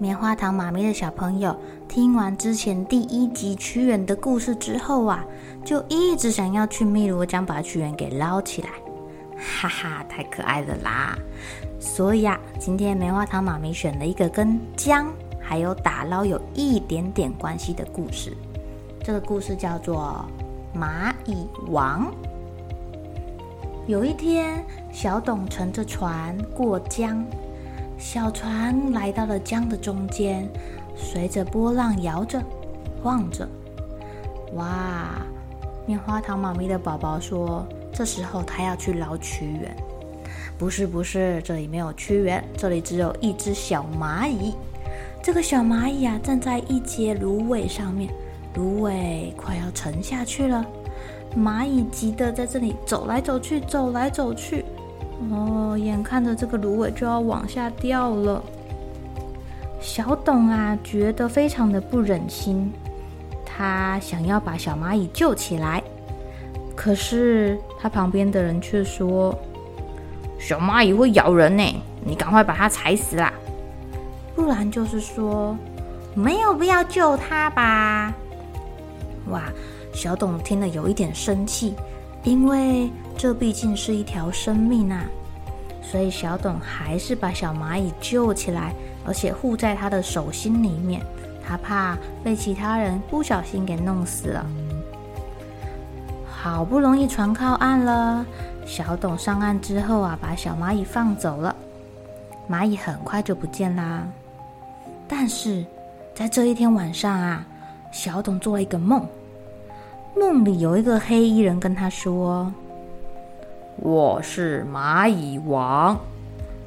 棉花糖妈咪的小朋友听完之前第一集屈原的故事之后啊，就一直想要去汨罗江把屈原给捞起来，哈哈，太可爱了啦！所以啊，今天棉花糖妈咪选了一个跟江还有打捞有一点点关系的故事。这个故事叫做《蚂蚁王》。有一天，小董乘着船过江。小船来到了江的中间，随着波浪摇着、晃着。哇！棉花糖妈咪的宝宝说：“这时候他要去捞屈原。”不是，不是，这里没有屈原，这里只有一只小蚂蚁。这个小蚂蚁啊，站在一节芦苇上面，芦苇快要沉下去了。蚂蚁急得在这里走来走去，走来走去。哦，眼看着这个芦苇就要往下掉了，小董啊觉得非常的不忍心，他想要把小蚂蚁救起来，可是他旁边的人却说：“小蚂蚁会咬人呢，你赶快把它踩死啦，不然就是说没有必要救它吧。”哇，小董听了有一点生气。因为这毕竟是一条生命啊，所以小董还是把小蚂蚁救起来，而且护在他的手心里面。他怕被其他人不小心给弄死了。好不容易船靠岸了，小董上岸之后啊，把小蚂蚁放走了。蚂蚁很快就不见啦。但是在这一天晚上啊，小董做了一个梦。梦里有一个黑衣人跟他说：“我是蚂蚁王，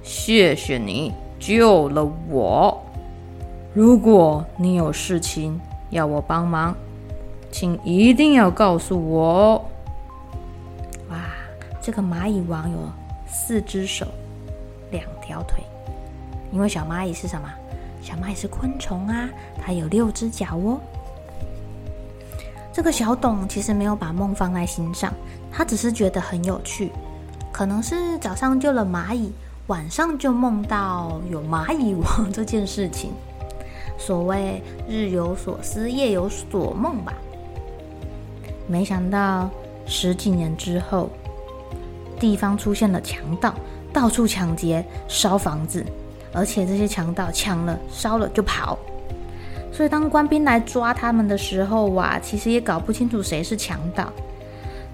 谢谢你救了我。如果你有事情要我帮忙，请一定要告诉我。”哇，这个蚂蚁王有四只手，两条腿，因为小蚂蚁是什么？小蚂蚁是昆虫啊，它有六只脚哦。这个小董其实没有把梦放在心上，他只是觉得很有趣。可能是早上救了蚂蚁，晚上就梦到有蚂蚁王这件事情。所谓日有所思，夜有所梦吧。没想到十几年之后，地方出现了强盗，到处抢劫、烧房子，而且这些强盗抢了、烧了就跑。所以，当官兵来抓他们的时候，哇，其实也搞不清楚谁是强盗。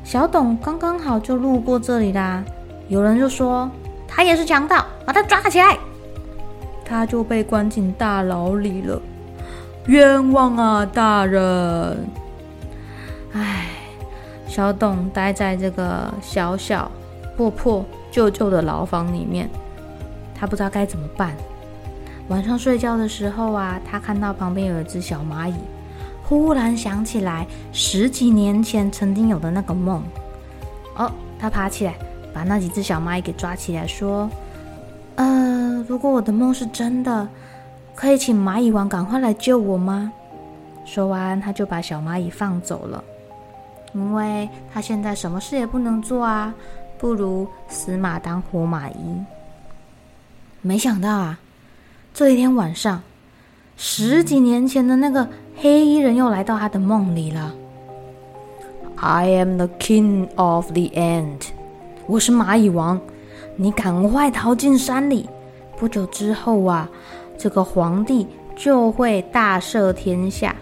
小董刚刚好就路过这里啦，有人就说他也是强盗，把他抓起来。他就被关进大牢里了，冤枉啊，大人！唉，小董待在这个小小破破旧旧的牢房里面，他不知道该怎么办。晚上睡觉的时候啊，他看到旁边有一只小蚂蚁，忽然想起来十几年前曾经有的那个梦。哦，他爬起来，把那几只小蚂蚁给抓起来，说：“呃，如果我的梦是真的，可以请蚂蚁王赶快来救我吗？”说完，他就把小蚂蚁放走了，因为他现在什么事也不能做啊，不如死马当活马医。没想到啊。这一天晚上，十几年前的那个黑衣人又来到他的梦里了。I am the king of the ant，我是蚂蚁王，你赶快逃进山里。不久之后啊，这个皇帝就会大赦天下，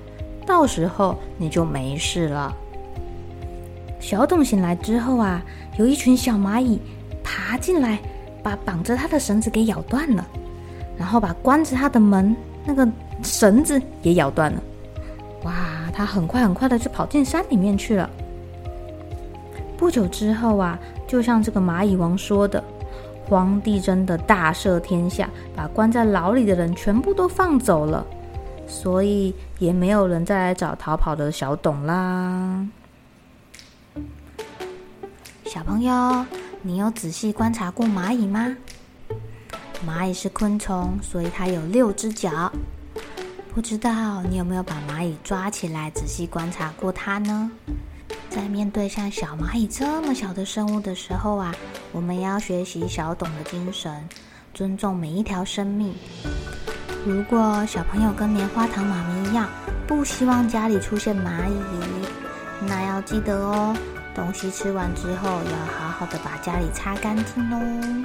到时候你就没事了。小董醒来之后啊，有一群小蚂蚁爬进来，把绑着他的绳子给咬断了，然后把关着他的门那个绳子也咬断了。哇，他很快很快的就跑进山里面去了。不久之后啊，就像这个蚂蚁王说的，皇帝真的大赦天下，把关在牢里的人全部都放走了，所以也没有人再来找逃跑的小董啦。小朋友，你有仔细观察过蚂蚁吗？蚂蚁是昆虫，所以它有六只脚。不知道你有没有把蚂蚁抓起来仔细观察过它呢？在面对像小蚂蚁这么小的生物的时候啊，我们要学习小董的精神，尊重每一条生命。如果小朋友跟棉花糖妈咪一样，不希望家里出现蚂蚁，那要记得哦。东西吃完之后，要好好的把家里擦干净哦。